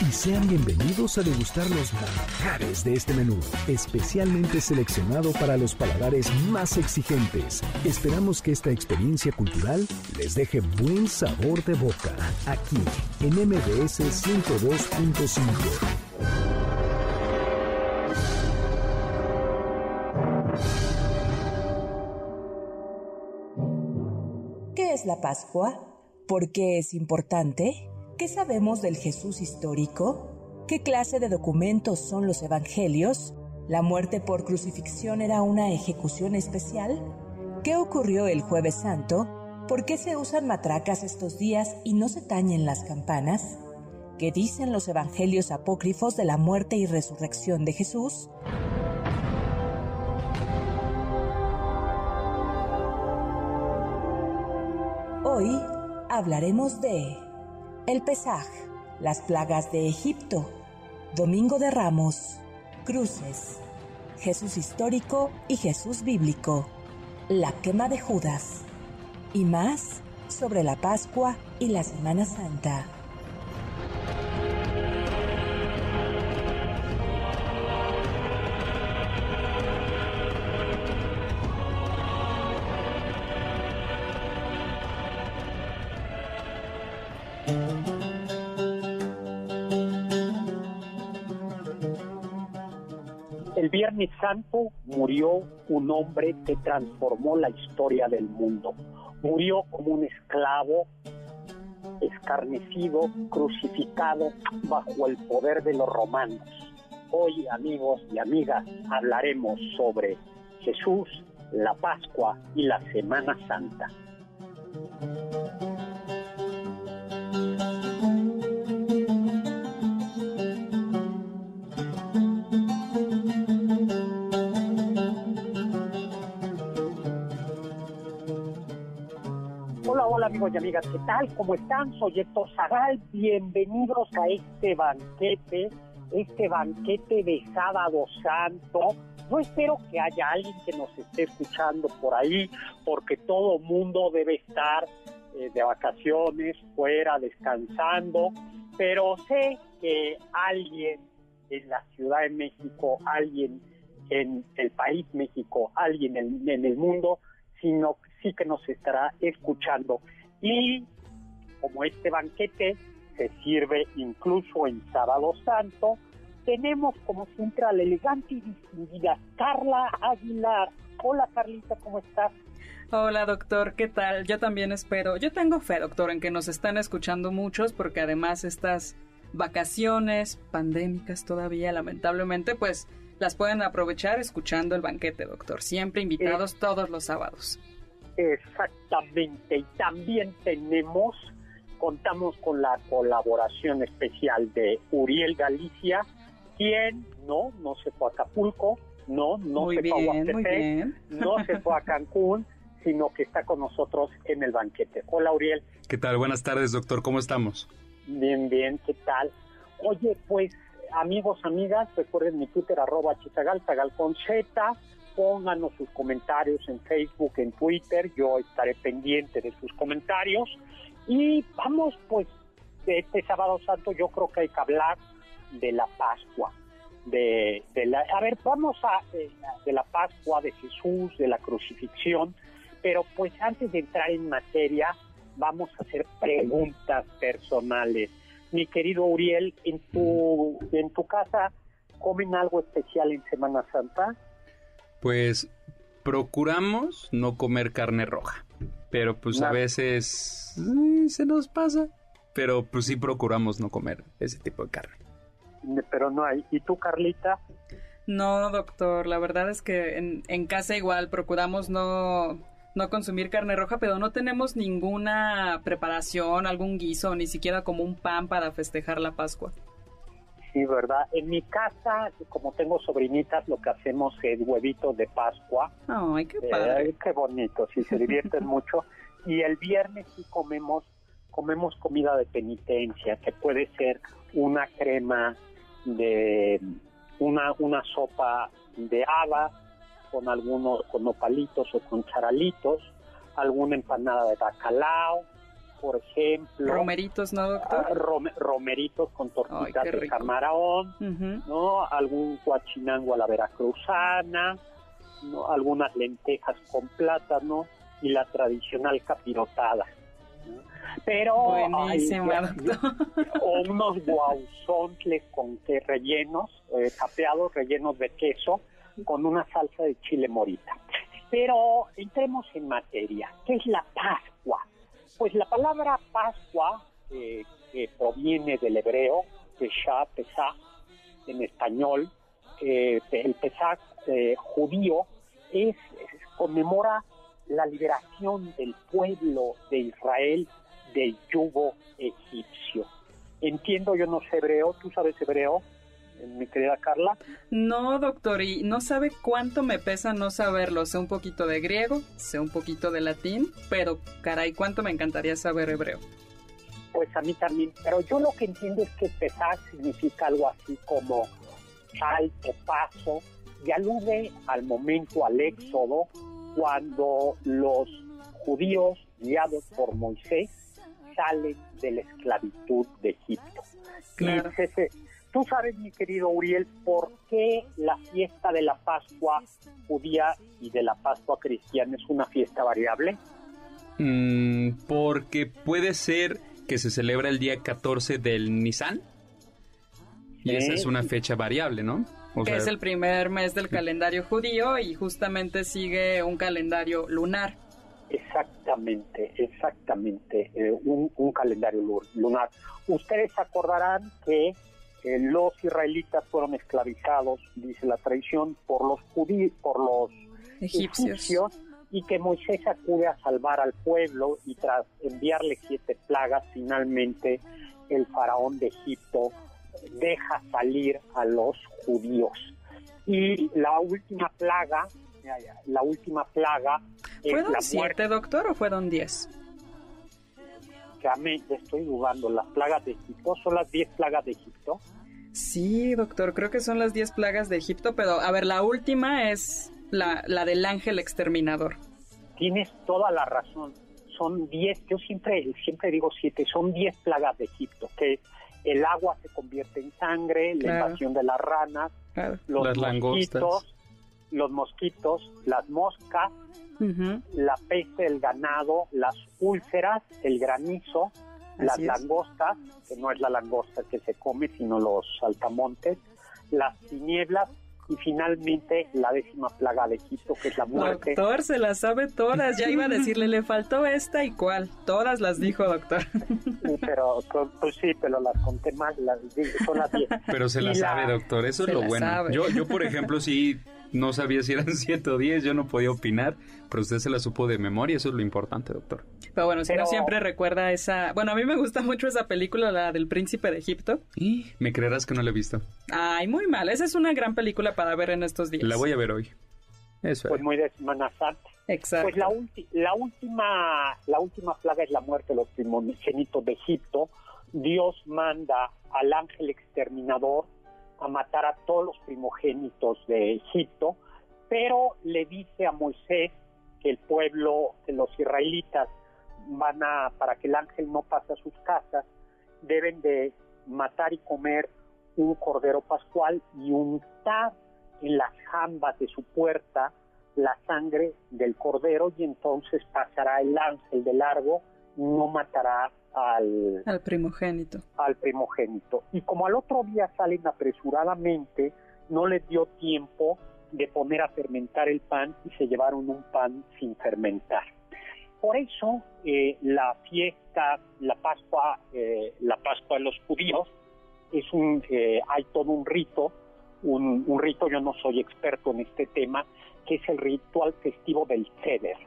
y sean bienvenidos a degustar los manjares de este menú, especialmente seleccionado para los paladares más exigentes. Esperamos que esta experiencia cultural les deje buen sabor de boca, aquí en MBS 102.5. ¿Qué es la Pascua? ¿Por qué es importante? ¿Qué sabemos del Jesús histórico? ¿Qué clase de documentos son los evangelios? ¿La muerte por crucifixión era una ejecución especial? ¿Qué ocurrió el jueves santo? ¿Por qué se usan matracas estos días y no se tañen las campanas? ¿Qué dicen los evangelios apócrifos de la muerte y resurrección de Jesús? Hoy hablaremos de el Pesaj, las plagas de Egipto, Domingo de Ramos, cruces, Jesús histórico y Jesús bíblico, la quema de Judas. Y más sobre la Pascua y la Semana Santa. Santo murió un hombre que transformó la historia del mundo. Murió como un esclavo, escarnecido, crucificado bajo el poder de los romanos. Hoy, amigos y amigas, hablaremos sobre Jesús, la Pascua y la Semana Santa. Amigos y amigas, ¿qué tal? ¿Cómo están? Soy Héctor Zagal, bienvenidos a este banquete, este banquete de Sábado Santo. No espero que haya alguien que nos esté escuchando por ahí, porque todo mundo debe estar eh, de vacaciones, fuera, descansando, pero sé que alguien en la Ciudad de México, alguien en el país México, alguien en, en el mundo, sino sí que nos estará escuchando. Y como este banquete se sirve incluso en Sábado Santo, tenemos como siempre a la elegante y distinguida Carla Aguilar. Hola Carlita, ¿cómo estás? Hola doctor, ¿qué tal? Yo también espero, yo tengo fe doctor en que nos están escuchando muchos porque además estas vacaciones pandémicas todavía lamentablemente pues las pueden aprovechar escuchando el banquete doctor, siempre invitados todos los sábados. Exactamente, y también tenemos, contamos con la colaboración especial de Uriel Galicia, quien no, no se fue a Acapulco, no, no Muy se fue a bien. no se fue a Cancún, sino que está con nosotros en el banquete. Hola Uriel, ¿Qué tal? Buenas tardes, doctor. ¿Cómo estamos? bien, bien, ¿qué tal? Oye, pues amigos, amigas, recuerden mi Twitter arroba chizagal, zagal con Z, pónganos sus comentarios en Facebook, en Twitter, yo estaré pendiente de sus comentarios y vamos pues este sábado santo yo creo que hay que hablar de la Pascua, de, de la, a ver, vamos a, eh, de la Pascua, de Jesús, de la crucifixión, pero pues antes de entrar en materia, vamos a hacer preguntas personales. Mi querido Uriel, en tu, en tu casa comen algo especial en Semana Santa? Pues procuramos no comer carne roja, pero pues a veces eh, se nos pasa, pero pues sí procuramos no comer ese tipo de carne. Pero no hay. ¿Y tú, Carlita? No, doctor, la verdad es que en, en casa igual procuramos no, no consumir carne roja, pero no tenemos ninguna preparación, algún guiso, ni siquiera como un pan para festejar la Pascua. Sí, ¿verdad? En mi casa, como tengo sobrinitas, lo que hacemos es huevitos de Pascua. Ay, qué padre. Eh, qué bonito, sí, se divierten mucho. Y el viernes sí comemos, comemos comida de penitencia, que puede ser una crema de una, una sopa de habas con algunos, con nopalitos o con charalitos, alguna empanada de bacalao, por ejemplo. Romeritos, ¿no, doctor? Ah, romeritos con tortitas de camarón, ¿no? Algún guachinango a la veracruzana, ¿no? Algunas lentejas con plátano y la tradicional capirotada. Pero o unos guauzontles con que rellenos, eh, capeados, rellenos de queso, con una salsa de chile morita. Pero entremos en materia. ¿Qué es la Pascua? Pues la palabra Pascua, que proviene del hebreo, Pesha, Pesach, en español, eh, el Pesach eh, judío, es, conmemora la liberación del pueblo de Israel del yugo egipcio. Entiendo, yo no sé hebreo, ¿tú sabes hebreo? Mi querida Carla? No, doctor, y no sabe cuánto me pesa no saberlo. Sé un poquito de griego, sé un poquito de latín, pero caray, cuánto me encantaría saber hebreo. Pues a mí también, pero yo lo que entiendo es que pesar significa algo así como salto, paso, y alude al momento, al éxodo, cuando los judíos guiados por Moisés salen de la esclavitud de Egipto. Claro. Tú sabes, mi querido Uriel, por qué la fiesta de la Pascua judía y de la Pascua cristiana es una fiesta variable? Mm, porque puede ser que se celebra el día 14 del Nisan. Y esa es una fecha variable, ¿no? que es el primer mes del calendario judío y justamente sigue un calendario lunar. Exactamente, exactamente, eh, un, un, calendario lunar. Ustedes acordarán que eh, los israelitas fueron esclavizados, dice la tradición, por los judíos, por los egipcios. y que Moisés acude a salvar al pueblo y tras enviarle siete plagas, finalmente el faraón de Egipto deja salir a los judíos. Y la última plaga, la última plaga ¿Fueron siete, doctor, o fueron diez? Estoy dudando, las plagas de Egipto, ¿son las 10 plagas de Egipto? Sí, doctor, creo que son las 10 plagas de Egipto, pero a ver, la última es la, la del ángel exterminador. Tienes toda la razón, son 10, yo siempre, siempre digo 7, son 10 plagas de Egipto, que el agua se convierte en sangre, la invasión de las ranas, los mosquitos, los mosquitos, las moscas, la peste del ganado, las úlceras, el granizo, las langostas, que no es la langosta que se come, sino los saltamontes, las tinieblas y finalmente la décima plaga de Egipto, que es la muerte. Doctor, se las sabe todas. Ya iba a decirle, le faltó esta y cuál. Todas las dijo, doctor. pero, pues sí, pero las conté mal. Las, son las diez. Pero se las sabe, doctor. Eso es lo bueno. Yo, yo, por ejemplo, sí no sabía si eran 110, yo no podía opinar, pero usted se la supo de memoria, eso es lo importante, doctor. Pero bueno, si no siempre recuerda esa... Bueno, a mí me gusta mucho esa película, la del Príncipe de Egipto. ¿Y? ¿Me creerás que no la he visto? Ay, muy mal, esa es una gran película para ver en estos días. La voy a ver hoy. Eso Pues muy de Semana Exacto. Pues la, la, última, la última plaga es la muerte de los primogénitos de Egipto. Dios manda al ángel exterminador a matar a todos los primogénitos de Egipto, pero le dice a Moisés que el pueblo, que los israelitas van a, para que el ángel no pase a sus casas, deben de matar y comer un cordero pascual y untar en las jambas de su puerta la sangre del cordero y entonces pasará el ángel de largo, no matará al, al primogénito. Al primogénito. Y como al otro día salen apresuradamente, no les dio tiempo de poner a fermentar el pan y se llevaron un pan sin fermentar. Por eso eh, la fiesta, la Pascua, eh, la Pascua de los judíos es un, eh, hay todo un rito, un, rito. Yo no soy experto en este tema, que es el ritual festivo del Seder,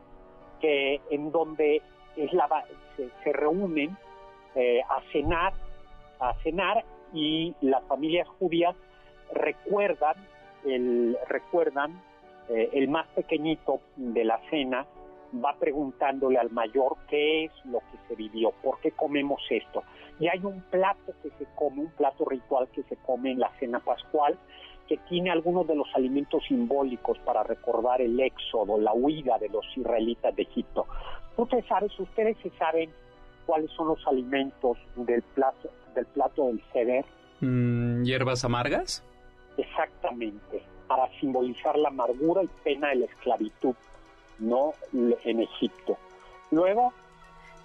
que en donde es la, se, reúnen a cenar, a cenar y las familias judías recuerdan el recuerdan el más pequeñito de la cena va preguntándole al mayor qué es lo que se vivió, por qué comemos esto. Y hay un plato que se come, un plato ritual que se come en la cena pascual, que tiene algunos de los alimentos simbólicos para recordar el éxodo, la huida de los israelitas de Egipto. Ustedes sabes, ustedes se saben cuáles son los alimentos del plato del plato del ceder. Mm, ¿Hierbas amargas? Exactamente, para simbolizar la amargura y pena de la esclavitud no en Egipto. Luego...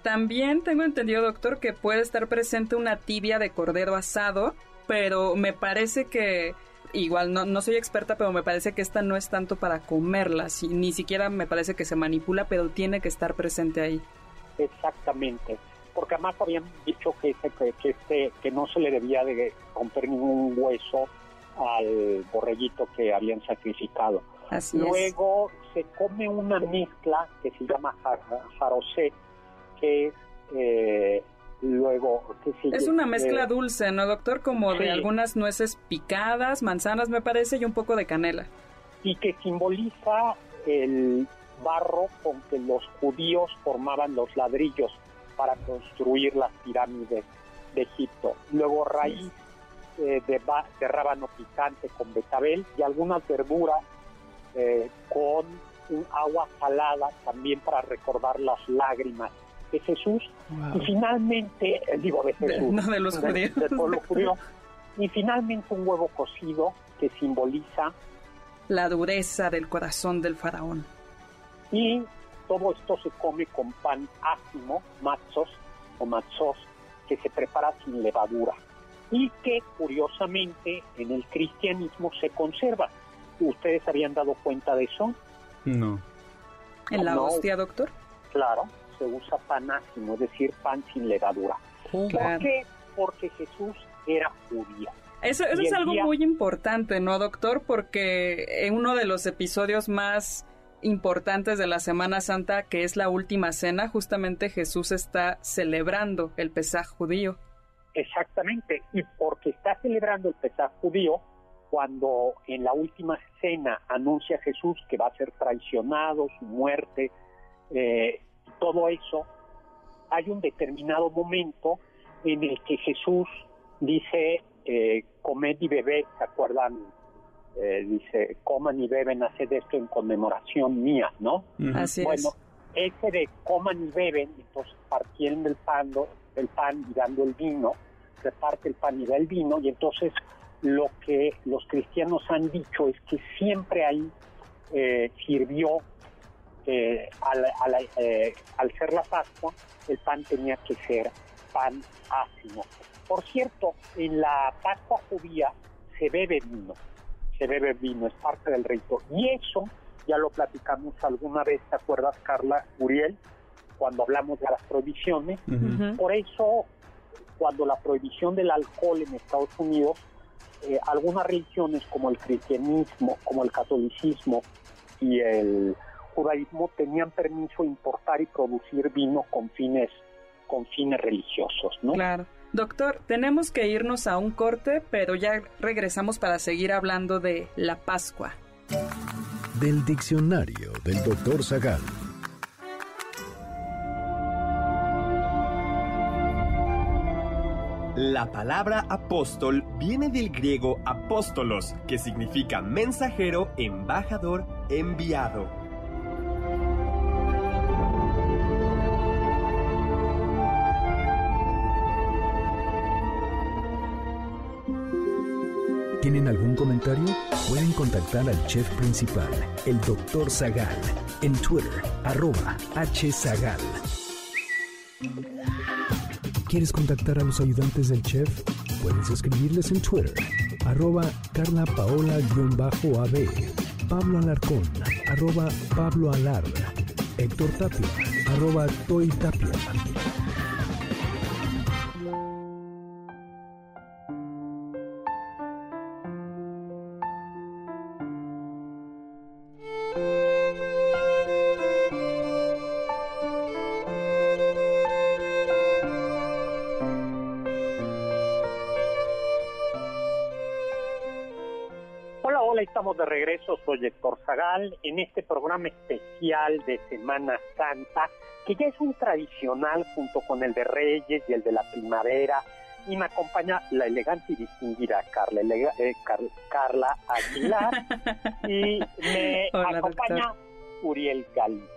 También tengo entendido, doctor, que puede estar presente una tibia de cordero asado, pero me parece que igual no, no soy experta, pero me parece que esta no es tanto para comerla, ni siquiera me parece que se manipula, pero tiene que estar presente ahí. Exactamente, porque además habían dicho que, que, que, este, que no se le debía de romper ningún hueso al borreguito que habían sacrificado. Luego se come una mezcla que se llama jarosé, que es eh, luego... es una mezcla dulce, ¿no, doctor? Como de algunas nueces picadas, manzanas me parece, y un poco de canela. Y que simboliza el barro con que los judíos formaban los ladrillos para construir las pirámides de Egipto. Luego raíz eh, de, de rábano picante con betabel y algunas verduras eh, con un agua salada también para recordar las lágrimas de Jesús y finalmente, eh, digo de Jesús, no de los judíos. y finalmente un huevo cocido que simboliza la dureza del corazón del faraón. Y todo esto se come con pan ácimo, matzos o matzos, que se prepara sin levadura y que curiosamente en el cristianismo se conserva. ¿Ustedes habían dado cuenta de eso? No. ¿En la hostia, doctor? Claro, se usa panásimo, es decir, pan sin levadura. ¿Por qué? Porque Jesús era judío. Eso, eso es algo muy importante, ¿no, doctor? Porque en uno de los episodios más importantes de la Semana Santa, que es la última cena, justamente Jesús está celebrando el Pesaj judío. Exactamente, y porque está celebrando el Pesaj judío, cuando en la última cena anuncia Jesús que va a ser traicionado, su muerte, eh, todo eso, hay un determinado momento en el que Jesús dice, eh, comed y bebed, ¿se acuerdan? Eh, dice, coman y beben, haced esto en conmemoración mía, ¿no? Así bueno, ese de coman y beben, entonces partiendo el pan, el pan y dando el vino, reparte el pan y da el vino, y entonces lo que los cristianos han dicho es que siempre ahí eh, sirvió, eh, eh, al, ser la Pascua, el pan tenía que ser pan ácido. Por cierto, en la Pascua judía se bebe vino, se bebe vino, es parte del rito. Y eso ya lo platicamos alguna vez, ¿te acuerdas, Carla Uriel? Cuando hablamos de las prohibiciones. Por eso, cuando la prohibición del alcohol en Estados Unidos eh, algunas religiones como el cristianismo, como el catolicismo y el judaísmo tenían permiso importar y producir vino con fines con fines religiosos, ¿no? Claro. Doctor, tenemos que irnos a un corte, pero ya regresamos para seguir hablando de la Pascua. Del diccionario del doctor Zagal. La palabra apóstol viene del griego apóstolos, que significa mensajero, embajador, enviado. Pueden contactar al chef principal, el Dr. Zagal, en Twitter, arroba hzagal. ¿Quieres contactar a los ayudantes del chef? Puedes escribirles en Twitter, arroba carlapaola-ab Pablo Alarcón, arroba Pablo Alar, Héctor Tapia, arroba Toy Tapia. Regreso, soy Héctor Zagal, en este programa especial de Semana Santa, que ya es un tradicional junto con el de Reyes y el de la Primavera, y me acompaña la elegante y distinguida Carla, eh, Carla Aguilar, y me acompaña Uriel Galicia.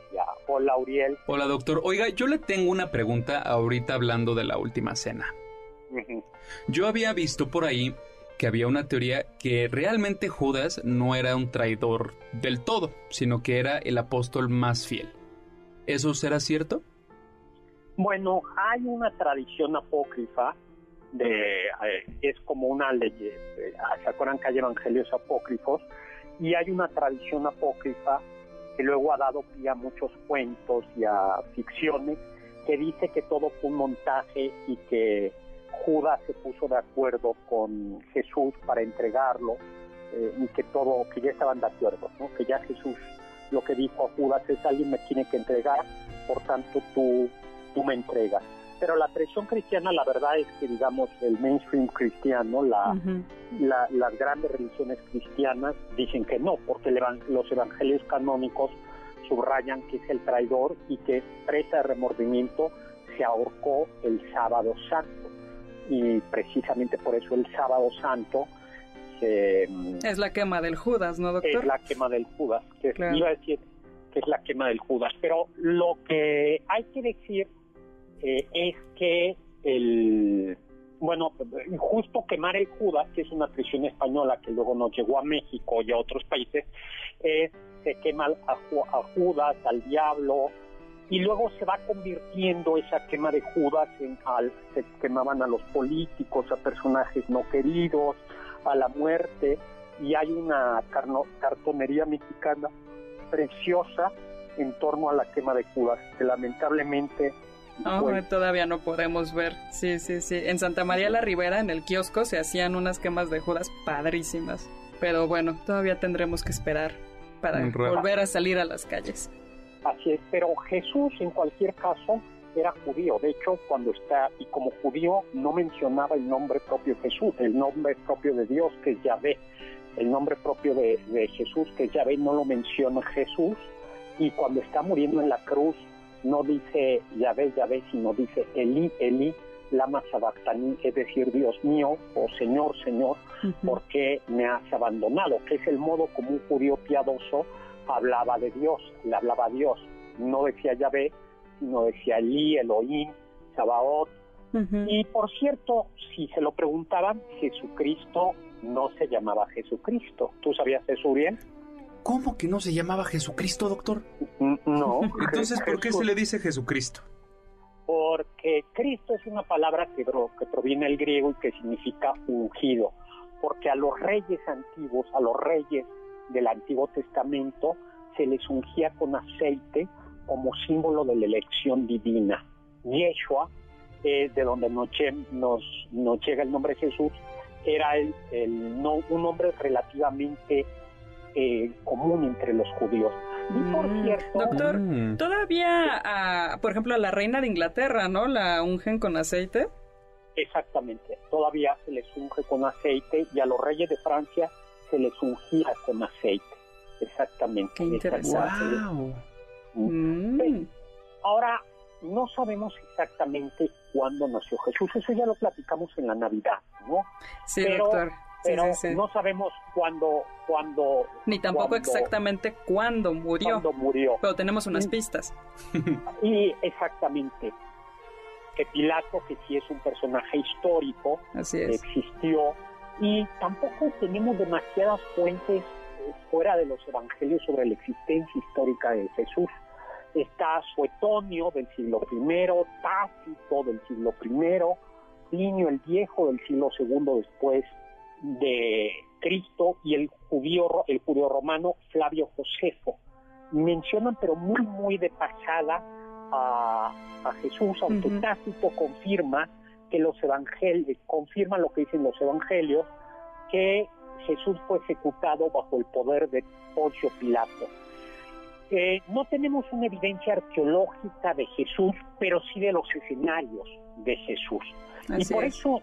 Hola, Uriel. Hola, doctor. Oiga, yo le tengo una pregunta ahorita hablando de la última cena. Yo había visto por ahí que había una teoría que realmente Judas no era un traidor del todo, sino que era el apóstol más fiel. ¿Eso será cierto? Bueno, hay una tradición apócrifa de eh, es como una ley, ¿se acuerdan que hay evangelios apócrifos? Y hay una tradición apócrifa que luego ha dado pie a muchos cuentos y a ficciones que dice que todo fue un montaje y que Judas se puso de acuerdo con Jesús para entregarlo eh, y que todo, que ya estaban de acuerdo, que ya Jesús lo que dijo a Judas es alguien me tiene que entregar, por tanto tú, tú me entregas. Pero la tradición cristiana, la verdad es que, digamos, el mainstream cristiano, la, las grandes religiones cristianas dicen que no, porque los evangelios canónicos subrayan que es el traidor y que presa de remordimiento se ahorcó el sábado santo y precisamente por eso el sábado santo es la quema del Judas, ¿no, doctor? Es la quema del Judas, que iba a decir que es la quema del Judas, pero lo que hay que decir eh, es que el bueno, justo quemar el Judas, que es una prisión española que luego nos llegó a México y a otros países, se quema a, a Judas, al diablo, y luego se va convirtiendo esa quema de Judas en al, se quemaban a los políticos, a personajes no queridos, a la muerte, y hay una cartonería mexicana preciosa en torno a la quema de Judas, que lamentablemente todavía no podemos ver. Sí, sí, sí. En Santa María la Ribera, en el kiosco, se hacían unas quemas de Judas padrísimas. Pero bueno, todavía tendremos que esperar para volver a salir a las calles. Así es, pero Jesús en cualquier caso era judío. De hecho, cuando está, y como judío no mencionaba el nombre propio de Jesús, el nombre propio de Dios, que es Yahvé. El nombre propio de, Jesús, que es Yahvé, no lo menciona Jesús. Y cuando está muriendo en la cruz, no dice Yahvé, Yahvé, sino dice Eli, Eli, lama sabactani, es decir, Dios mío o Señor, Señor, ¿por qué me has abandonado? Que es el modo como un judío piadoso hablaba de Dios, le hablaba a Dios, no decía Yahvé, sino decía Elí, Elohim, Sabaoth. Y por cierto, si se lo preguntaban, Jesucristo no se llamaba Jesucristo. ¿Tú sabías eso bien? ¿Cómo que no se llamaba Jesucristo, doctor? No. Entonces, ¿por qué se le dice Jesucristo? Porque Cristo es una palabra que, que proviene del griego y que significa ungido. Porque a los reyes antiguos, a los reyes del Antiguo Testamento se les ungía con aceite como símbolo de la elección divina. Yeshua, de donde nos, nos, llega el nombre Jesús, era el, no, un nombre relativamente eh, común entre los judíos. Y por mm, cierto, doctor, mm. todavía, por ejemplo, a la reina de Inglaterra, ¿no? La ungen con aceite. Exactamente, todavía se les unge con aceite y a los reyes de Francia se les ungía con aceite. Exactamente. Qué interesante. Mm. Ahora, no sabemos exactamente cuándo nació Jesús. Eso ya lo platicamos en la Navidad, ¿no? Sí, doctor. pero no sabemos cuándo, cuándo. Ni tampoco exactamente cuándo murió. Cuándo murió. Pero tenemos unas pistas. Y exactamente. Que Pilato, que sí es un personaje histórico, existió y tampoco tenemos demasiadas fuentes eh, fuera de los evangelios sobre la existencia histórica de Jesús. Está Suetonio del siglo I, Tácito del siglo I, Plinio el Viejo del siglo II después de, Cristo y el judío, el judío romano Flavio Josefo. Mencionan, pero muy, muy de pasada, a, Jesús, aunque Tácito confirma que los evangelios, confirma lo que dicen los evangelios, que Jesús fue ejecutado bajo el poder de Poncio Pilato. Eh, no tenemos una evidencia arqueológica de Jesús, pero sí de los escenarios de Jesús. y por eso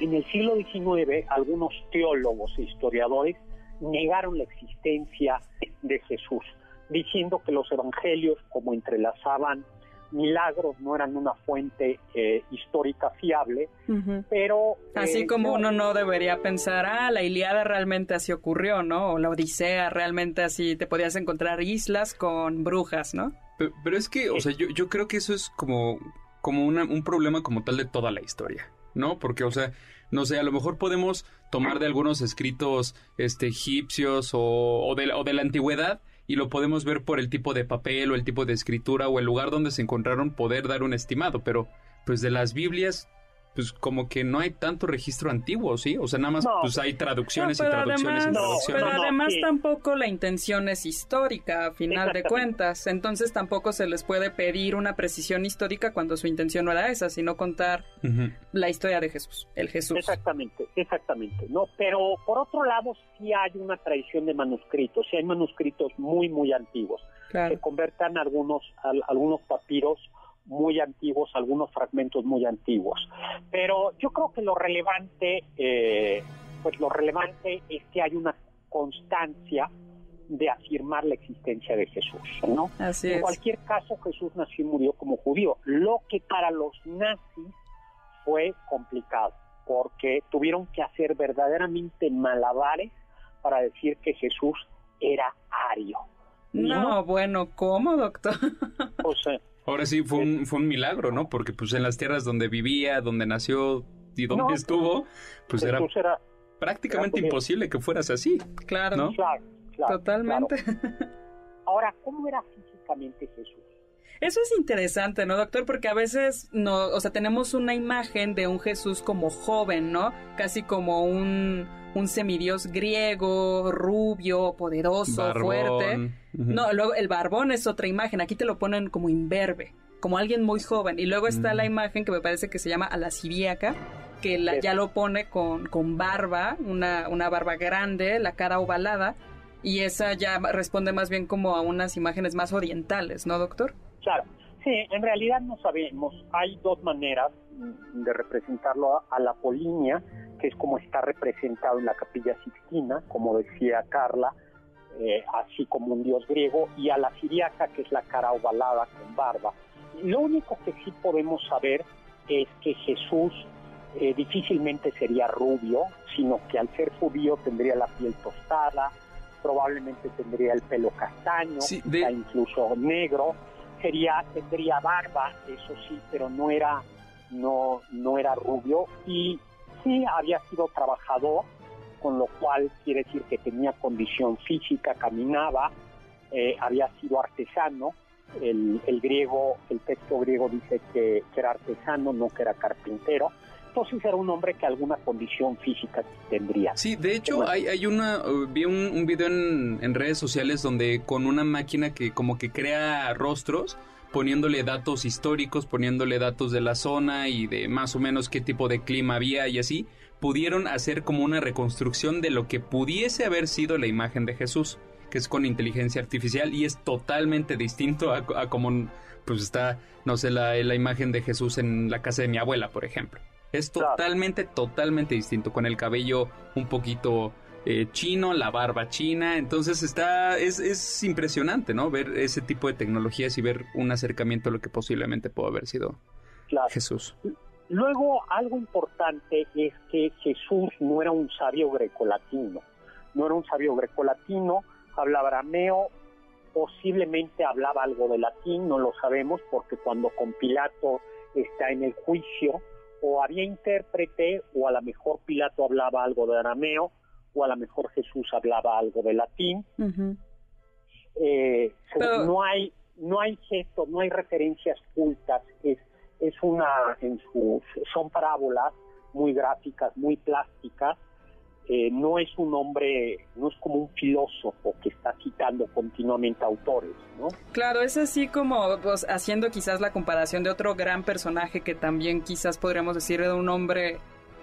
en el siglo XIX algunos teólogos e historiadores negaron la existencia de Jesús, diciendo que los evangelios, como entrelazaban milagros, no eran una fuente eh, histórica fiable, pero... Así eh, como uno no debería pensar, ah, la Iliada realmente así ocurrió, ¿no? O la Odisea realmente así, te podías encontrar islas con brujas, ¿no? Pero, es que, o sea, yo, yo creo que eso es como, como un problema como tal de toda la historia. ¿no? Porque, o sea, no sé, a lo mejor podemos tomar de algunos escritos este, egipcios o, o, de, o de la antigüedad y lo podemos ver por el tipo de papel o el tipo de escritura o el lugar donde se encontraron poder dar un estimado, pero pues de las Biblias pues como que no hay tanto registro antiguo, ¿sí? O sea, nada más pues hay traducciones y traducciones y traducciones. Pero además tampoco la intención es histórica, a final de cuentas. Entonces tampoco se les puede pedir una precisión histórica cuando su intención no era esa, sino contar la historia de Jesús, el Jesús. Exactamente, exactamente. No, pero por otro lado sí hay una tradición de manuscritos, sí hay manuscritos muy, muy antiguos. Se convertan algunos, algunos papiros muy antiguos, algunos fragmentos muy antiguos. Pero yo creo que lo relevante, eh, pues lo relevante es que hay una constancia de afirmar la existencia de Jesús, ¿no? en cualquier caso, Jesús nació y murió como judío, lo que para los nazis fue complicado, porque tuvieron que hacer verdaderamente malabares para decir que Jesús era ario. No, bueno, ¿cómo, doctor? O sea, Ahora sí fue un, fue un milagro, ¿no? Porque pues en las tierras donde vivía, donde nació y donde estuvo, pues era, prácticamente imposible que fueras así. Claro, ¿no? claro, Totalmente. Ahora, ¿cómo era físicamente Jesús? Eso es interesante, ¿no, doctor? Porque a veces no, o sea, tenemos una imagen de un Jesús como joven, ¿no? Casi como un, un semidios griego, rubio, poderoso, fuerte. No, luego el barbón es otra imagen. Aquí te lo ponen como imberbe, como alguien muy joven. Y luego está la imagen que me parece que se llama a la siriaca, que la, ya lo pone con, con barba, una, una barba grande, la cara ovalada. Y esa ya responde más bien como a unas imágenes más orientales, ¿no, doctor? Claro, sí, en realidad no sabemos. Hay dos maneras de representarlo a la polinia, que es como está representado en la capilla Sixtina, como decía Carla, eh, así como un dios griego, y a la siriaca, que es la cara ovalada con barba. Lo único que sí podemos saber es que Jesús eh, difícilmente sería rubio, sino que al ser judío tendría la piel tostada, probablemente tendría el pelo castaño, incluso negro, sería tendría barba, eso sí, pero no era no no era rubio y sí había sido trabajador, con lo cual quiere decir que tenía condición física, caminaba, eh, había sido artesano. El, griego, el texto griego dice que, era artesano, no que era carpintero entonces era un hombre que alguna condición física tendría. Sí, de hecho hay, hay una, uh, vi un, un video en, en, redes sociales donde con una máquina que como que crea rostros, poniéndole datos históricos, poniéndole datos de la zona y de más o menos qué tipo de clima había y así, pudieron hacer como una reconstrucción de lo que pudiese haber sido la imagen de Jesús, que es con inteligencia artificial y es totalmente distinto a, como pues está, no sé, la, la imagen de Jesús en la casa de mi abuela, por ejemplo. Es totalmente, totalmente distinto, con el cabello un poquito eh, chino, la barba china. Entonces está, es, es impresionante, ¿no? Ver ese tipo de tecnologías y ver un acercamiento a lo que posiblemente pudo haber sido Jesús. Luego, algo importante es que Jesús no era un sabio grecolatino, no era un sabio grecolatino, hablaba arameo, posiblemente hablaba algo de latín, no lo sabemos, porque cuando con Pilato está en el juicio, o había intérprete, o a lo mejor Pilato hablaba algo de arameo, o a lo mejor Jesús hablaba algo de latín. Eh, no hay no hay gestos, no hay referencias cultas, es, es una, en sus, son parábolas muy gráficas, muy plásticas, eh, no es un hombre, no es como un filósofo que está citando continuamente autores, ¿no? Claro, es así como pues, haciendo quizás la comparación de otro gran personaje que también quizás podríamos decir de un hombre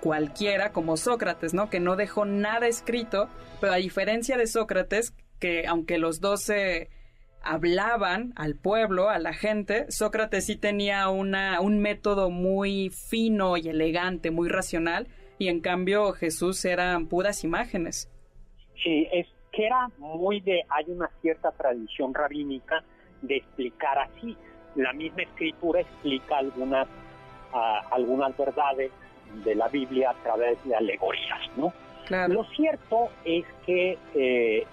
cualquiera como Sócrates, ¿no? Que no dejó nada escrito, pero a diferencia de Sócrates, que aunque los dos se hablaban al pueblo, a la gente, Sócrates sí tenía una, un método muy fino y elegante, muy racional, y en cambio Jesús eran puras imágenes. Sí, es que era muy de, hay una cierta tradición rabínica de explicar así. La misma escritura explica algunas, uh, algunas verdades de la Biblia a través de alegorías, ¿no? Claro. Lo cierto es que eh,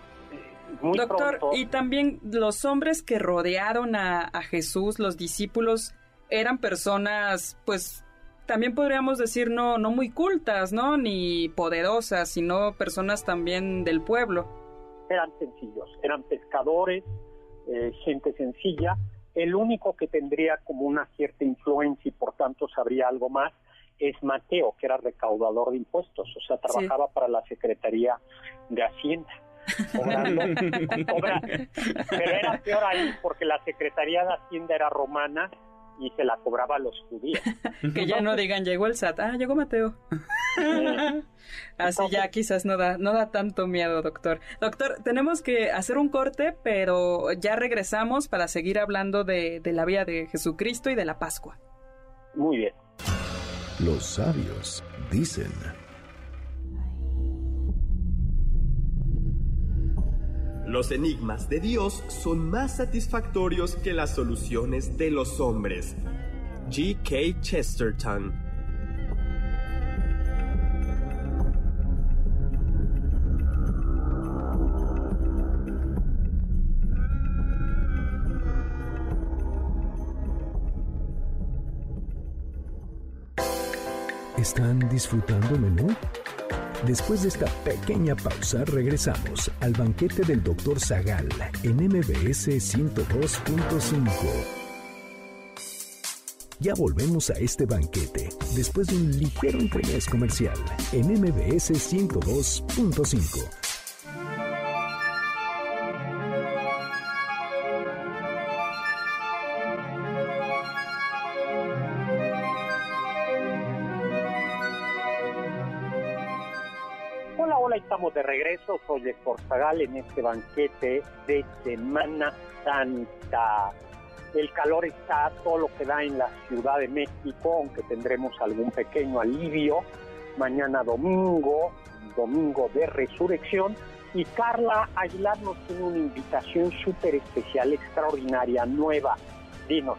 muy Doctor, pronto, y también los hombres que rodearon a, a Jesús, los discípulos, eran personas, pues, también podríamos decir no, no muy cultas, ¿no? Ni poderosas, sino personas también del pueblo. eran sencillos, eran pescadores, eh, gente sencilla. El único que tendría como una cierta influencia y por tanto sabría algo más es Mateo, que era recaudador de impuestos, o sea, trabajaba para la Secretaría de Hacienda. Cobrando, cobra- pero era peor ahí porque la Secretaría de Hacienda era romana y se la cobraba a los judíos. Que ya no digan llegó el SAT, ah, llegó Mateo. Así ya quizás no da, no da tanto miedo, doctor. Doctor, tenemos que hacer un corte, pero ya regresamos para seguir hablando de, de la vida de Jesucristo y de la Pascua. Muy bien. Los sabios dicen. Los enigmas de Dios son más satisfactorios que las soluciones de los hombres. G.K. Chesterton ¿Están disfrutando menú? Después de esta pequeña pausa, regresamos al banquete del Dr. Zagal en MBS 102.5. Ya volvemos a este banquete después de un ligero interés comercial en MBS 102.5. estamos de regreso. Soy Héctor Zagal en este banquete de Semana Santa. El calor está todo lo que da en la Ciudad de México, aunque tendremos algún pequeño alivio. Mañana domingo, domingo de resurrección. Y Carla Aguilar nos tiene una invitación súper especial, extraordinaria, nueva. Dinos.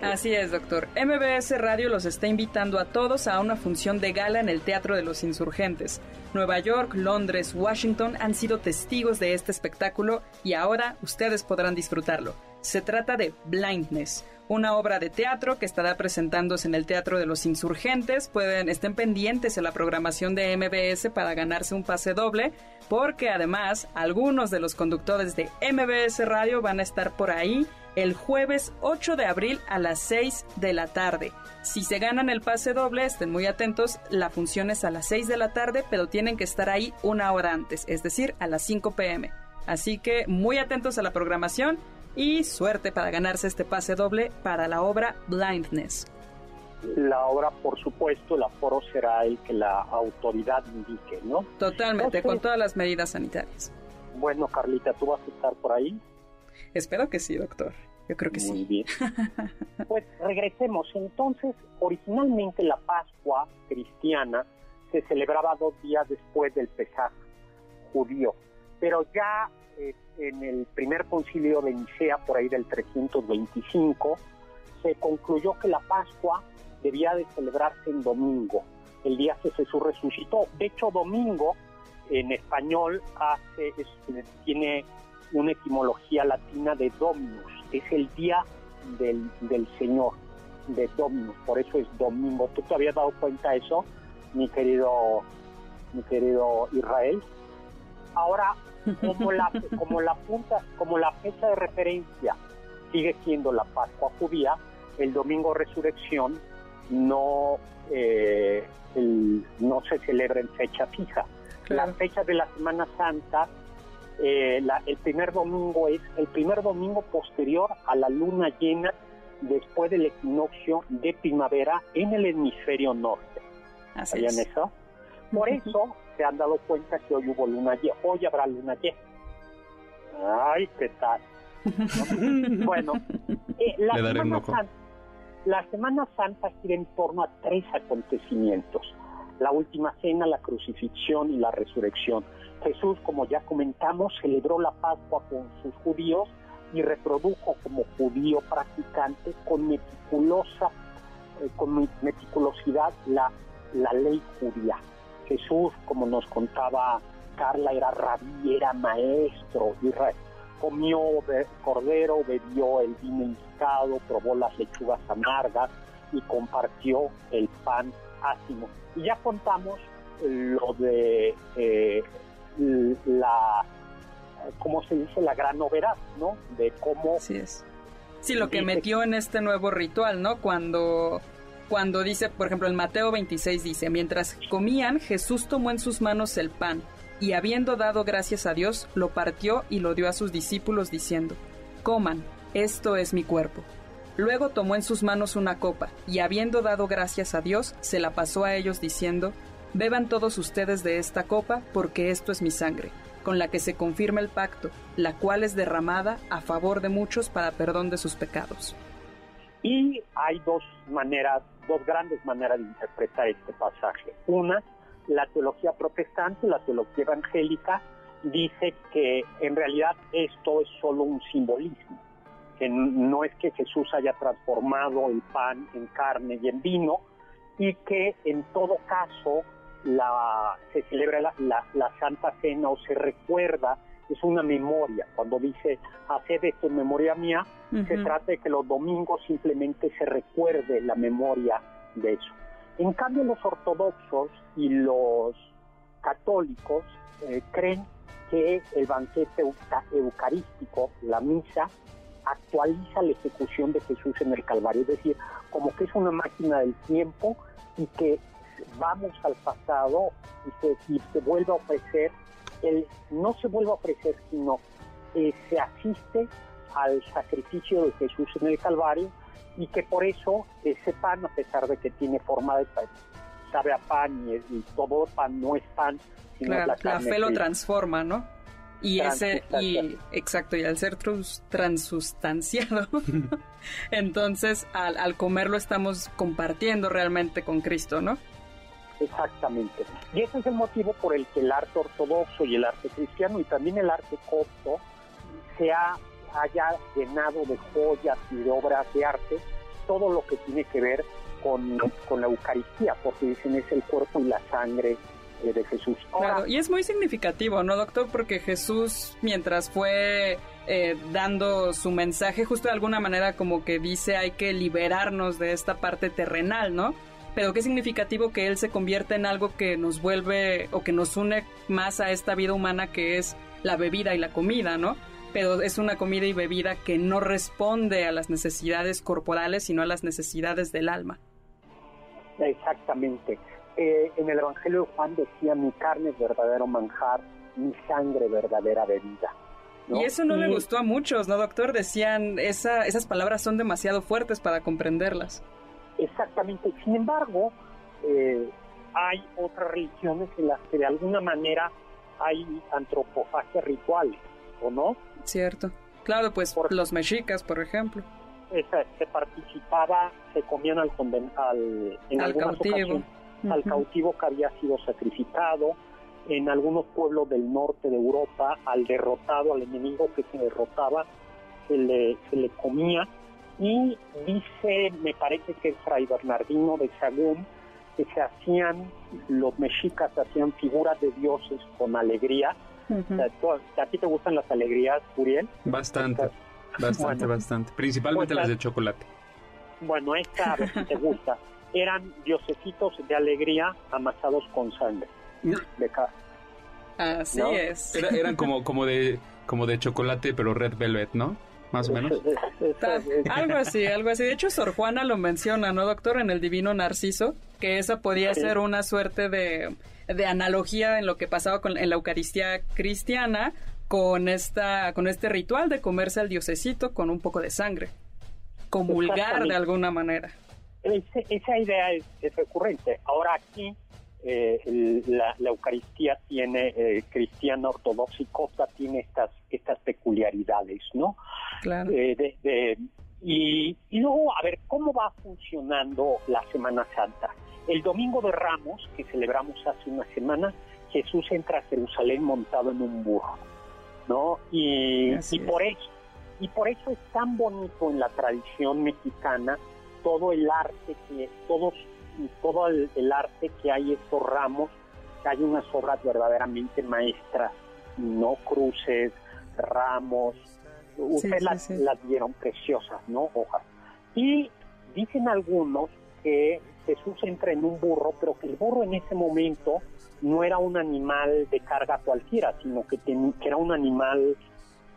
Así es, doctor. MBS Radio los está invitando a todos a una función de gala en el Teatro de los Insurgentes. Nueva York, Londres, Washington han sido testigos de este espectáculo y ahora ustedes podrán disfrutarlo. Se trata de Blindness, una obra de teatro que estará presentándose en el Teatro de los Insurgentes. Pueden estén pendientes en la programación de MBS para ganarse un pase doble, porque además algunos de los conductores de MBS Radio van a estar por ahí el jueves 8 de abril a las 6 de la tarde. Si se ganan el pase doble, estén muy atentos, la función es a las 6 de la tarde, pero tienen que estar ahí una hora antes, es decir, a las 5 pm. Así que muy atentos a la programación y suerte para ganarse este pase doble para la obra Blindness. La obra, por supuesto, el aforo será el que la autoridad indique, ¿no? Totalmente, con todas las medidas sanitarias. Bueno, Carlita, ¿tú vas a estar por ahí? Espero que sí, doctor. Yo creo que Muy sí. bien. Pues regresemos. Entonces, originalmente la Pascua cristiana se celebraba dos días después del Pesaj judío, pero ya eh, en el primer concilio de Nicea, por ahí del 325, se concluyó que la Pascua debía de celebrarse en domingo, el día que Jesús resucitó. De hecho, domingo en español hace, es- tiene una etimología latina de Dominus, es el día del, del Señor, de Dominus, por eso es domingo. ¿Tú te habías dado cuenta de eso, mi querido, mi querido Israel? Ahora, como la, como la punta, como la fecha de referencia sigue siendo la Pascua judía, el domingo resurrección no, eh, el- no se celebra en fecha fija. la fecha de la Semana Santa, eh, el primer domingo es el primer domingo posterior a la luna llena después del equinoccio de primavera en el hemisferio norte. ¿Sabían eso? Por eso se han dado cuenta que hoy hubo luna llena, hoy habrá luna llena. Ay, qué tal. bueno, eh, la, Semana Santa, la Semana Santa gira en torno a tres acontecimientos. La última cena, la crucifixión y la resurrección. Jesús, como ya comentamos, celebró la Pascua con sus judíos y reprodujo como judío practicante con meticulosa, eh, con meticulosidad la, la ley judía. Jesús, como nos contaba Carla, era rabí, era maestro, y comió cordero, bebió el vino indicado, probó las lechugas amargas y compartió el pan ácimo. Y ya contamos lo de eh, la, ¿cómo se dice? La gran novedad, ¿no? De cómo... Sí es. Sí, lo que metió en este nuevo ritual, ¿no? Cuando cuando dice, por ejemplo, en Mateo 26 dice, mientras comían, Jesús tomó en sus manos el pan y habiendo dado gracias a Dios, lo partió y lo dio a sus discípulos diciendo, Coman, esto es mi cuerpo. Luego tomó en sus manos una copa, y habiendo dado gracias a Dios, se la pasó a ellos diciendo, Beban todos ustedes de esta copa, porque esto es mi sangre, con la que se confirma el pacto, la cual es derramada a favor de muchos para perdón de sus pecados. Y hay dos maneras, dos grandes maneras de interpretar este pasaje. Una, la teología protestante, la teología evangélica, dice que en realidad esto es solo un simbolismo, que no es que Jesús haya transformado el pan en carne y en vino, y que en todo caso la, se celebra la, Santa Cena o se recuerda, es una memoria. Cuando dice, haced esto en memoria mía, se trata de que los domingos simplemente se recuerde la memoria de eso. En cambio, los ortodoxos y los católicos eh, creen que el banquete eucarístico, la misa, actualiza la ejecución de Jesús en el Calvario, es decir, como que es una máquina del tiempo y que vamos al pasado y se, vuelve a ofrecer, el, no se vuelve a ofrecer, sino que se asiste al sacrificio de Jesús en el Calvario y que por eso ese pan, a pesar de que tiene forma de pan, sabe a pan y, todo pan no es pan, sino la, la fe lo transforma, ¿no? Y ese, y exacto, y al ser transustanciado, entonces al, al comerlo estamos compartiendo realmente con Cristo, ¿no? Exactamente. Y ese es el motivo por el que el arte ortodoxo y el arte cristiano y también el arte copto se ha haya llenado de joyas y de obras de arte todo lo que tiene que ver con, la Eucaristía, porque dicen es el cuerpo y la sangre de Jesús. claro, y es muy significativo, ¿no, doctor? Porque Jesús, mientras fue eh, dando su mensaje, justo de alguna manera como que dice hay que liberarnos de esta parte terrenal, ¿no? Pero qué significativo que Él se convierta en algo que nos vuelve o que nos une más a esta vida humana que es la bebida y la comida, ¿no? pero es una comida y bebida que no responde a las necesidades corporales, sino a las necesidades del alma. Exactamente. Eh, en el Evangelio de Juan decía, mi carne es verdadero manjar, mi sangre verdadera bebida. Y eso no le gustó a muchos, ¿no, doctor? Decían, esa, esas palabras son demasiado fuertes para comprenderlas. Exactamente. Sin embargo, eh, hay otras religiones en las que de alguna manera hay antropofagia ritual, ¿o no? Cierto. Claro, pues por, los mexicas, por ejemplo. se participaba, se comían al, al en al cautivo. Al cautivo que había sido sacrificado, en algunos pueblos del norte de Europa, al derrotado, al enemigo que se derrotaba, se le, se le comía. Y dice, me parece que es Fray Bernardino de Sagún, que se hacían, los mexicas hacían figuras de dioses con alegría, ¿A ti te gustan las alegrías, Uriel? Bastante, bastante, bastante. Principalmente las de chocolate. Bueno, esta a ver si te gusta. Eran diosecitos de alegría amasados con sangre. De Así es. eran como, como, de, como de chocolate, pero red velvet, ¿no? más o menos. algo así, algo así. De hecho, Sor Juana lo menciona, ¿no, doctor? En el Divino Narciso, que esa podía ser una suerte de, de analogía en lo que pasaba con, en la Eucaristía cristiana con, esta, con este ritual de comerse al diosecito con un poco de sangre. Comulgar de alguna manera. Esa idea es, es recurrente. Ahora aquí eh, la, Eucaristía tiene, eh, cristiana ortodoxa y copta tiene estas, estas peculiaridades, ¿no? Claro. Eh, y, luego, a ver, ¿cómo va funcionando la Semana Santa? El Domingo de Ramos, que celebramos hace una semana, Jesús entra a Jerusalén montado en un burro, ¿no? Y, y por eso, y por eso es tan bonito en la tradición mexicana todo el arte que todos todo el, arte que hay estos ramos, que hay unas obras verdaderamente maestras, no cruces, ramos, ustedes las, vieron preciosas, ¿no? Hojas. Y dicen algunos que Jesús entra en un burro, pero que el burro en ese momento no era un animal de carga cualquiera, sino que, que era un animal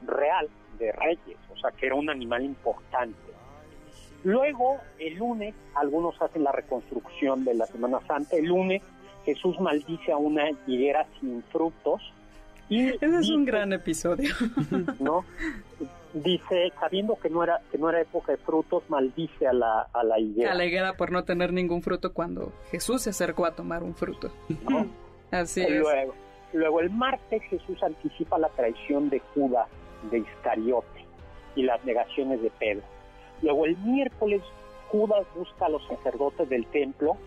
real, de reyes, o sea, que era un animal importante. Luego, el lunes, algunos hacen la reconstrucción de la Semana Santa. El lunes, Jesús maldice a una higuera sin frutos. Y Ese es un gran episodio. ¿No? Dice, sabiendo que no era que no era época de frutos, maldice a la, a la higuera. A la higuera por no tener ningún fruto cuando Jesús se acercó a tomar un fruto. Así es. Luego, luego, el martes, Jesús anticipa la traición de Judas, de Iscariote, y las negaciones de Pedro. Luego el miércoles Judas busca a los sacerdotes del templo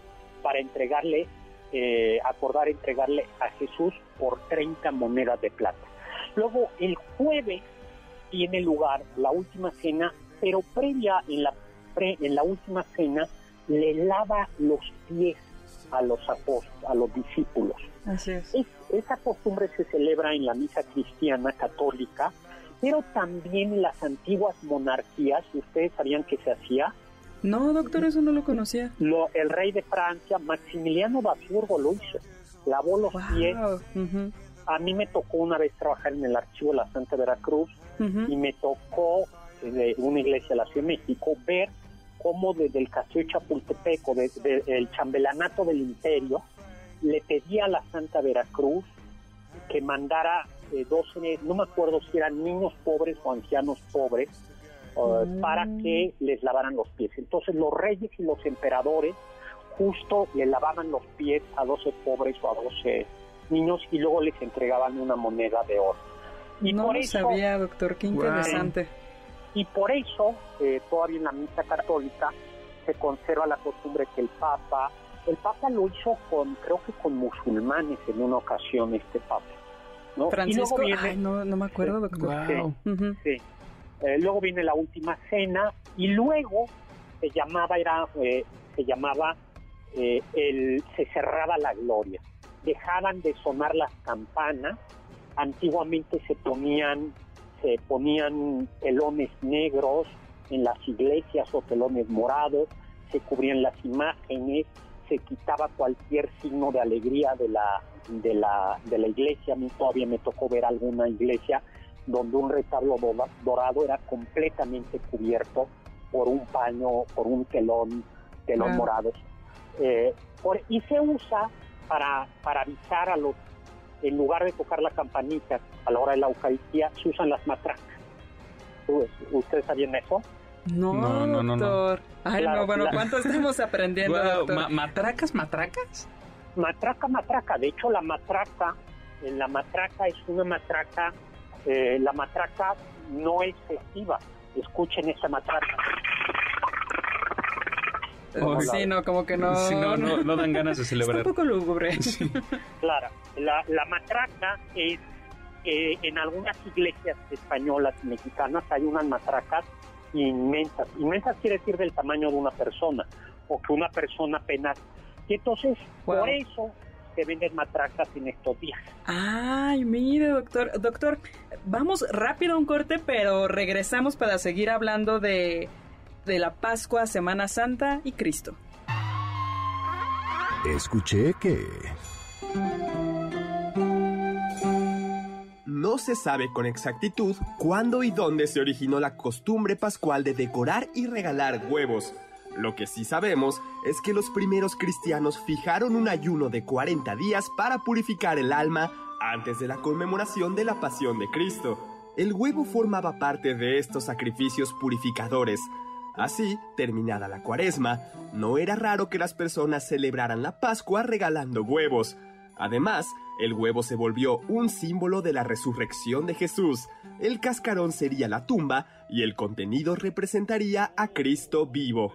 para entregarle, eh, acordar entregarle a Jesús por 30 monedas de plata. Luego el jueves tiene lugar la última cena, pero previa en la, en la última cena le lava los pies a los apóstoles, a los discípulos. Así es. Esa costumbre se celebra en la misa cristiana católica pero también en las antiguas monarquías, ¿ustedes sabían que se hacía? No, doctor, eso no lo conocía. Lo, el rey de Francia, Maximiliano de lo hizo, lavó los pies. A mí me tocó una vez trabajar en el archivo de la Santa Veracruz y me tocó eh, de una iglesia de la Ciudad de México ver cómo desde el castillo de Chapultepec, desde el chambelanato del imperio, le pedía a la Santa Veracruz que mandara eh, 12, no me acuerdo si eran niños pobres o ancianos pobres, mm. para que les lavaran los pies. Entonces los reyes y los emperadores justo le lavaban los pies a 12 pobres o a 12 niños y luego les entregaban una moneda de oro. Y no por eso, sabía, doctor, qué interesante. y por eso, eh, todavía en la misa católica, se conserva la costumbre que el Papa, el Papa lo hizo con, creo que con musulmanes en una ocasión, este Papa. Francisco, no, no me acuerdo, doctor. Sí, eh, luego viene la última cena y luego se llamaba, era, eh, se llamaba, eh, el, se cerraba la gloria. Dejaban de sonar las campanas. Antiguamente se ponían, se ponían telones negros en las iglesias o telones morados, se cubrían las imágenes, se quitaba cualquier signo de alegría de la, de la, de la iglesia. A mí todavía me tocó ver alguna iglesia donde un retablo dorado era completamente cubierto por un paño, por un telón, telón morado. Eh, y se usa para, para avisar a los, en lugar de tocar la campanita a la hora de la Eucaristía, se usan las matracas. ¿Ustedes sabían eso? No, no, no, doctor. Ay, no, bueno, ¿cuánto estamos aprendiendo, doctor? ¿Matracas, matracas? Matraca, matraca. De hecho, la matraca, en eh, la matraca es una matraca, eh, la matraca no es festiva. Escuchen esa matraca. Oh, sí, no, como que no... Sí, no, no, dan ganas de celebrar. un poco lúgubre. Claro, la, la matraca es, eh, en algunas iglesias españolas y mexicanas hay unas matracas inmensas. Inmensas quiere decir del tamaño de una persona, o que una persona apenas... Y entonces, por eso se venden matracas en estos días. Ay, mire, doctor. Doctor, vamos rápido a un corte, pero regresamos para seguir hablando de, de la Pascua, Semana Santa y Cristo. Escuché que... no se sabe con exactitud cuándo y dónde se originó la costumbre pascual de decorar y regalar huevos. Lo que sí sabemos es que los primeros cristianos fijaron un ayuno de 40 días para purificar el alma antes de la conmemoración de la pasión de Cristo. El huevo formaba parte de estos sacrificios purificadores. Así, terminada la cuaresma, no era raro que las personas celebraran la Pascua regalando huevos. Además, el huevo se volvió un símbolo de la resurrección de Jesús. El cascarón sería la tumba y el contenido representaría a Cristo vivo.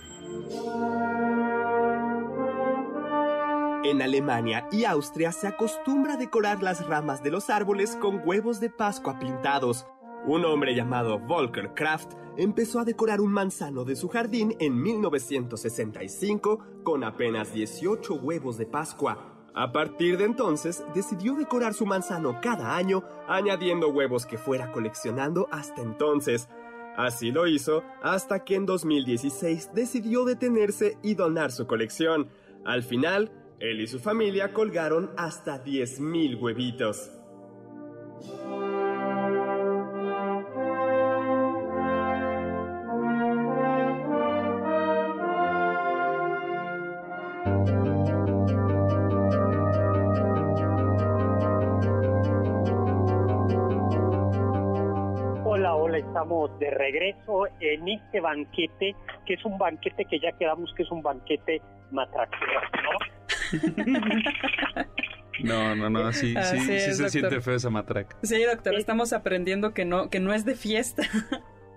En Alemania y Austria se acostumbra decorar las ramas de los árboles con huevos de Pascua pintados. Un hombre llamado Volker Kraft empezó a decorar un manzano de su jardín en 1965 con apenas 18 huevos de Pascua. A partir de entonces, decidió decorar su manzano cada año, añadiendo huevos que fuera coleccionando hasta entonces. Así lo hizo hasta que en 2016 decidió detenerse y donar su colección. Al final, él y su familia colgaron hasta 10.000 huevitos. Hola, hola, estamos de regreso en este banquete, que es un banquete que ya quedamos que es un banquete matraquero, ¿no? No, no, sí, sí se siente feo esa matraca. Sí, doctor, estamos aprendiendo que no, que no es de fiesta.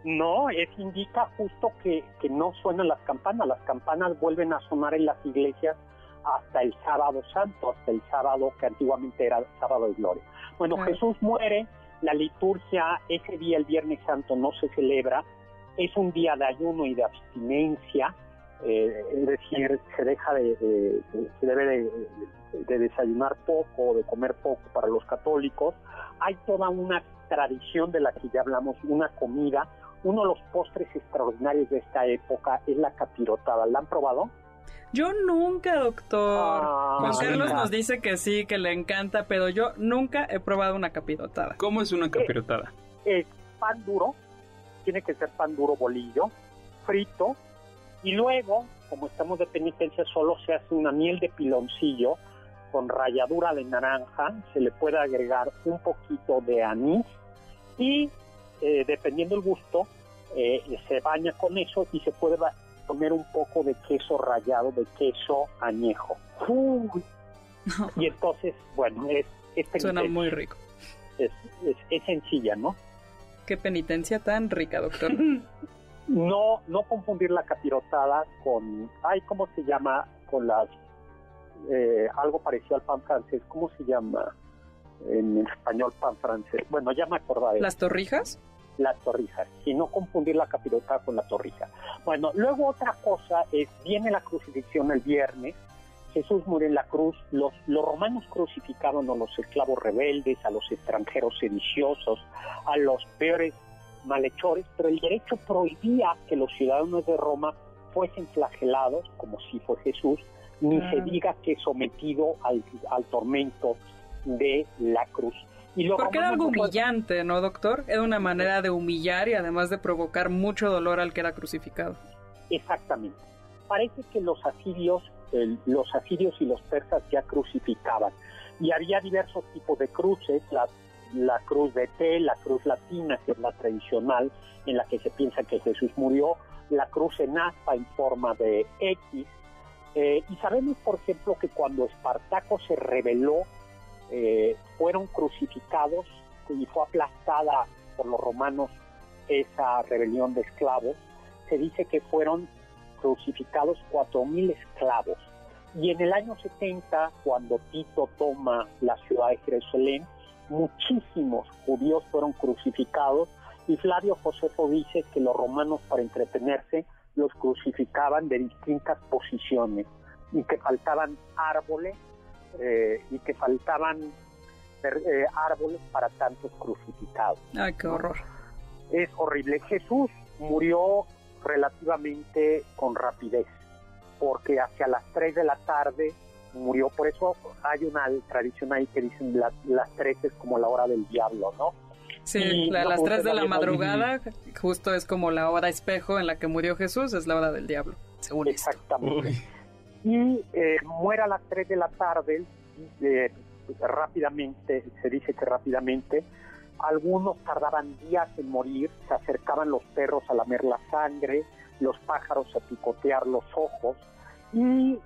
No, es indica justo que, que no suenan las campanas. Las campanas vuelven a sonar en las iglesias hasta el sábado santo, hasta el sábado que antiguamente era sábado de gloria. Bueno, Jesús muere, la liturgia ese día, el Viernes Santo, no se celebra, es un día de ayuno y de abstinencia, eh, es decir, se deja de, se debe de, desayunar poco, de comer poco para los católicos. Hay toda una tradición de la que ya hablamos, una comida. Uno de los postres extraordinarios de esta época es la capirotada. ¿La han probado? Yo nunca, doctor. Ah, Juan Carlos nos dice que sí, que le encanta, pero yo nunca he probado una capirotada. ¿Cómo es una capirotada? es pan duro, tiene que ser pan duro bolillo, frito, y luego, como estamos de penitencia, solo se hace una miel de piloncillo con ralladura de naranja, se le puede agregar un poquito de anís y eh, dependiendo el gusto, eh, se baña con eso y se puede poner un poco de queso rallado, de queso añejo. Y entonces, bueno, es, Suena muy rico. Es, es, es sencilla, ¿no? Qué penitencia tan rica, doctor. no no confundir la capirotada con ay cómo se llama con las eh, algo parecido al pan francés cómo se llama en español pan francés. Bueno ya me acordaba las torrijas las torrijas. Y no confundir la capirotada con la torrija. Bueno luego otra cosa es viene la crucifixión el viernes. Jesús muere en la cruz, los, los romanos crucificaban a los esclavos rebeldes, a los extranjeros sediciosos, a los peores malhechores, pero el derecho prohibía que los ciudadanos de Roma fuesen flagelados, como si fue Jesús, ni se diga que sometido al, tormento de la cruz. Y Porque era algo humillante, ¿no, doctor? Era una manera de humillar y además de provocar mucho dolor al que era crucificado. Exactamente. Parece que los asirios, los asirios y los persas ya crucificaban. Y había diversos tipos de cruces, las la cruz de T, la cruz latina, que es la tradicional, en la que se piensa que Jesús murió, la cruz en aspa en forma de X. Eh, y sabemos, por ejemplo, que cuando Espartaco se rebeló, eh, fueron crucificados y fue aplastada por los romanos esa rebelión de esclavos, se dice que fueron crucificados 4.000 esclavos. Y en el año 70, cuando Tito toma la ciudad de Jerusalén, muchísimos judíos fueron crucificados y Flavio Josefo dice que los romanos para entretenerse los crucificaban de distintas posiciones y que faltaban árboles eh, y que faltaban eh, árboles para tantos crucificados. Ay, qué horror. Es horrible. Jesús murió relativamente con rapidez, porque hacia las 3 de la tarde murió. Por eso hay una tradición ahí que dicen las, las 3 es como la hora del diablo, ¿no? Sí, las 3 de la madrugada justo es como la hora espejo en la que murió Jesús, es la hora del diablo, según Exactamente. Y eh, muere a las 3 de la tarde, eh, rápidamente, se dice que rápidamente, algunos tardaban días en morir, se acercaban los perros a lamer la sangre, los pájaros a picotear los ojos y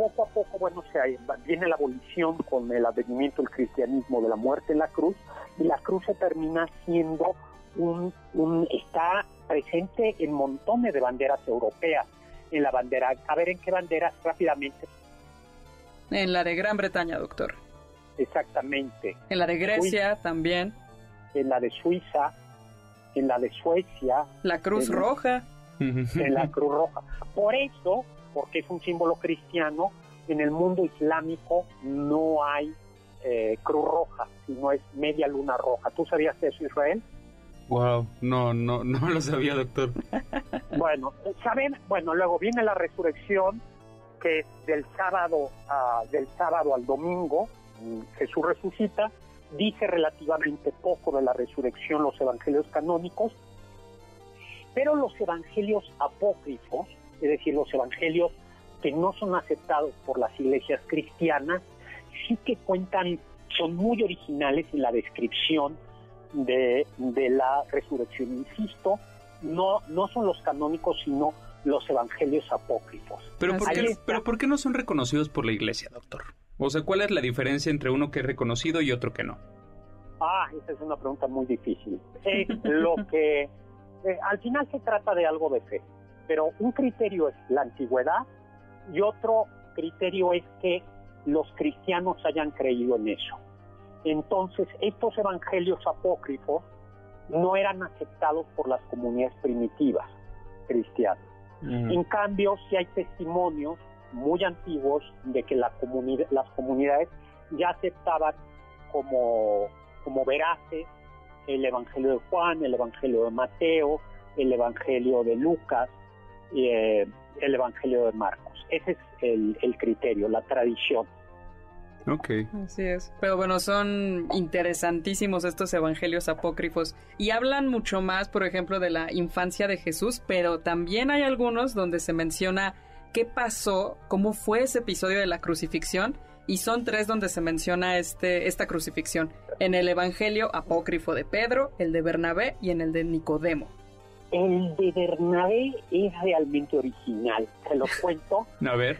poco a poco, bueno, se, viene la abolición con el advenimiento del cristianismo de la muerte en la cruz y la cruz se termina siendo un, un está presente en montones de banderas europeas, en la bandera, a ver en qué banderas rápidamente. En la de Gran Bretaña, doctor. Exactamente. En la de Grecia también. En la de Suiza, en la de Suecia. La Cruz Roja. En la Cruz Roja. Por eso, porque es un símbolo cristiano, en el mundo islámico no hay eh, Cruz Roja, sino es media luna roja. ¿Tú sabías eso, Israel? Wow, no, no, no lo sabía, doctor. bueno, saben, bueno, luego viene la resurrección, que del sábado del sábado al domingo mm, Jesús resucita. Dice relativamente poco de la resurrección los evangelios canónicos, pero los evangelios apócrifos, es decir, los evangelios que no son aceptados por las iglesias cristianas, sí que cuentan, son muy originales en la descripción de, la resurrección. Insisto, no, no son los canónicos, sino los evangelios apócrifos. ¿Pero por, qué, ¿Pero por qué no son reconocidos por la iglesia, doctor? O sea, ¿cuál es la diferencia entre uno que es reconocido y otro que no? Ah, esa es una pregunta muy difícil. Es lo que... Eh, al final se trata de algo de fe, pero un criterio es la antigüedad y otro criterio es que los cristianos hayan creído en eso. Entonces, estos evangelios apócrifos no eran aceptados por las comunidades primitivas cristianas. Mm. En cambio, sí hay testimonios muy antiguos de que la las comunidades ya aceptaban como, como veraces el Evangelio de Juan, el Evangelio de Mateo, el Evangelio de Lucas, eh, el Evangelio de Marcos. Ese es el, el criterio, la tradición. Ok. Así es. Pero bueno, son interesantísimos estos evangelios apócrifos y hablan mucho más, por ejemplo, de la infancia de Jesús, pero también hay algunos donde se menciona qué pasó, cómo fue ese episodio de la crucifixión y son tres donde se menciona este, esta crucifixión. En el evangelio apócrifo de Pedro, el de Bernabé y en el de Nicodemo. El de Bernabé es realmente original, se lo cuento. A ver.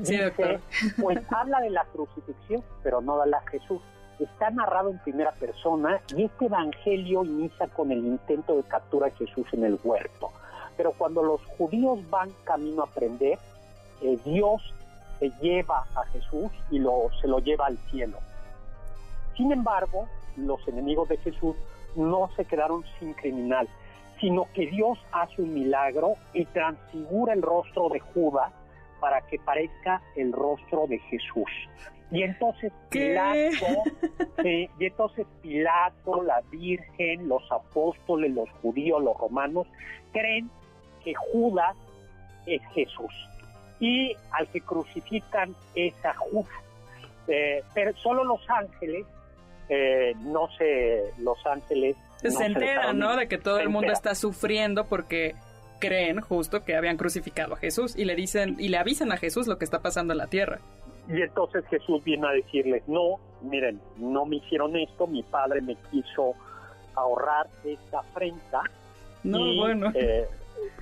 pues habla de la crucifixión, pero no de la Jesús. Está narrado en primera persona y este evangelio inicia con el intento de captura de Jesús en el huerto. Pero cuando los judíos van camino a prender, eh, Dios se lleva a Jesús y lo, se lo lleva al cielo. Sin embargo, los enemigos de Jesús no se quedaron sin criminal sino que Dios hace un milagro y transfigura el rostro de Judas para que parezca el rostro de Jesús. Y entonces Pilato, y entonces Pilato, la Virgen, los apóstoles, los judíos, los romanos, creen que Judas es Jesús. Y al que crucifican es a Judas. Eh, pero solo los ángeles, eh, no sé, los ángeles se enteran, ¿no? De que todo el mundo está sufriendo porque creen justo que habían crucificado a Jesús y le dicen y le avisan a Jesús lo que está pasando en la tierra. Y entonces Jesús viene a decirles, no, miren, no me hicieron esto, mi padre me quiso ahorrar esta afrenta. No, bueno. Eh,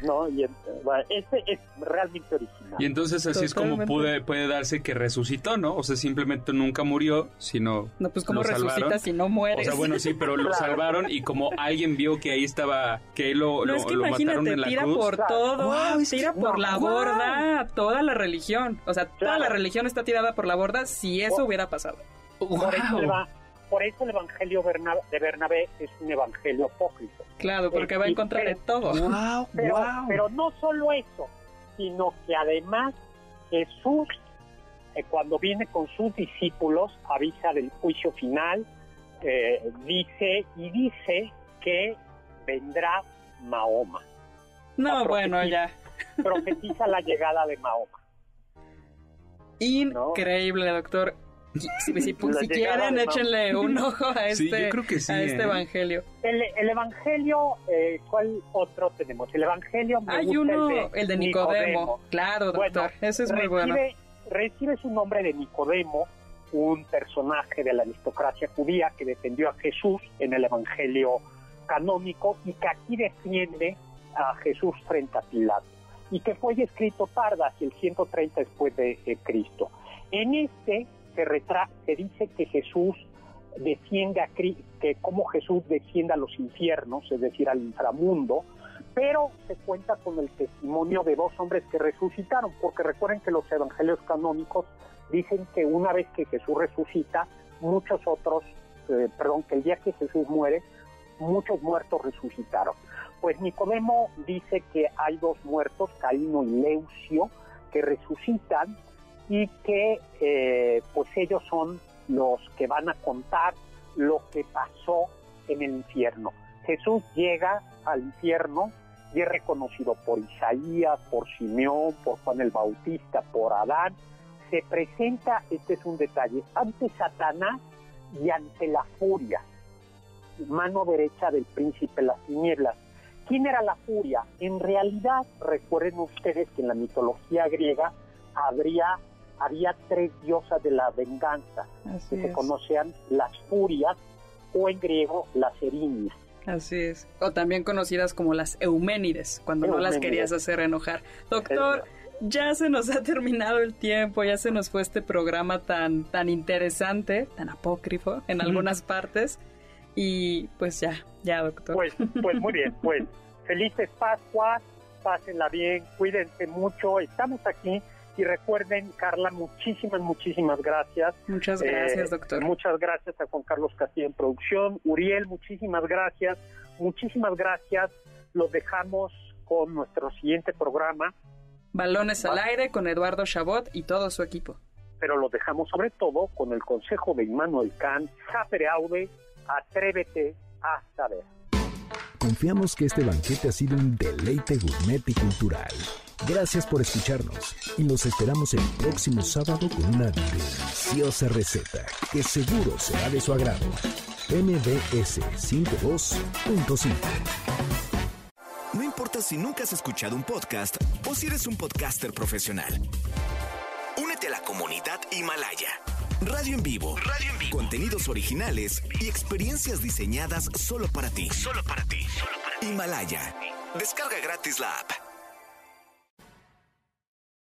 ¿no? Y este es realmente original. Y entonces así es como puede, puede darse que resucitó, ¿no? O sea, simplemente nunca murió, sino No, pues como resucita si no muere. O sea, bueno, sí, pero lo salvaron y como alguien vio que ahí estaba, que lo, lo, es que mataron en la tira por todo, tira por la borda toda la religión. O sea, toda la religión está tirada por la borda si eso hubiera pasado. Por por eso el Evangelio de Bernabé es un Evangelio apócrifo. Claro, porque va en contra de todo. pero, no solo eso, sino que además Jesús, eh, cuando viene con sus discípulos, avisa del juicio final, eh, dice y dice que vendrá Mahoma. No, bueno, ya. Profetiza la llegada de Mahoma. Increíble, doctor. Si, quieren, échenle un ojo a este, a este ¿eh? evangelio. El, evangelio, eh, ¿cuál otro tenemos? El evangelio. Hay uno, el de, Nicodemo. Claro, doctor. ese es muy bueno. Recibe su nombre de Nicodemo, un personaje de la aristocracia judía que defendió a Jesús en el evangelio canónico y que aquí defiende a Jesús frente a Pilato y que fue escrito tarde, hacia el 130 después de Cristo. En este se, dice que Jesús desciende que como Jesús desciende a los infiernos, es decir, al inframundo, pero se cuenta con el testimonio de dos hombres que resucitaron, porque recuerden que los evangelios canónicos dicen que una vez que Jesús resucita, muchos otros, eh, perdón, que el día que Jesús muere, muchos muertos resucitaron. Pues Nicodemo dice que hay dos muertos, Caíno y Leucio, que resucitan y que eh, pues ellos son los que van a contar lo que pasó en el infierno. Jesús llega al infierno y es reconocido por Isaías, por Simeón, por Juan el Bautista, por Adán. Se presenta, este es un detalle, ante Satanás y ante la furia, mano derecha del príncipe las tinieblas. ¿Quién era la furia? En realidad, recuerden ustedes que en la mitología griega habría había tres diosas de la venganza, que se conocían las furias o en griego las erinias. Así es. O también conocidas como las Euménides, cuando no las querías hacer enojar. Doctor, ya se nos ha terminado el tiempo, ya se nos fue este programa tan, tan interesante, tan apócrifo en algunas partes. Y pues ya, ya, doctor. Pues, pues muy bien, pues felices Pascuas, pásenla bien, cuídense mucho, estamos aquí y recuerden, Carla, muchísimas, muchísimas gracias. Muchas gracias, eh, doctor. Muchas gracias a Juan Carlos Castillo en producción. Uriel, muchísimas gracias. Muchísimas gracias. Los dejamos con nuestro siguiente programa. Balones al aire con Eduardo Chabot y todo su equipo. Pero lo dejamos sobre todo con el consejo de Immanuel Kant, Sapere Aude, atrévete a saber. Confiamos que este banquete ha sido un deleite gourmet y cultural. Gracias por escucharnos y nos esperamos el próximo sábado con una deliciosa receta que seguro será de su agrado. MBS 52.5 No importa si nunca has escuchado un podcast o si eres un podcaster profesional. Únete a la comunidad Himalaya. Radio en vivo. Radio en vivo. Contenidos originales y experiencias diseñadas solo para ti. Solo para ti. Solo para ti. Himalaya. Descarga gratis la app.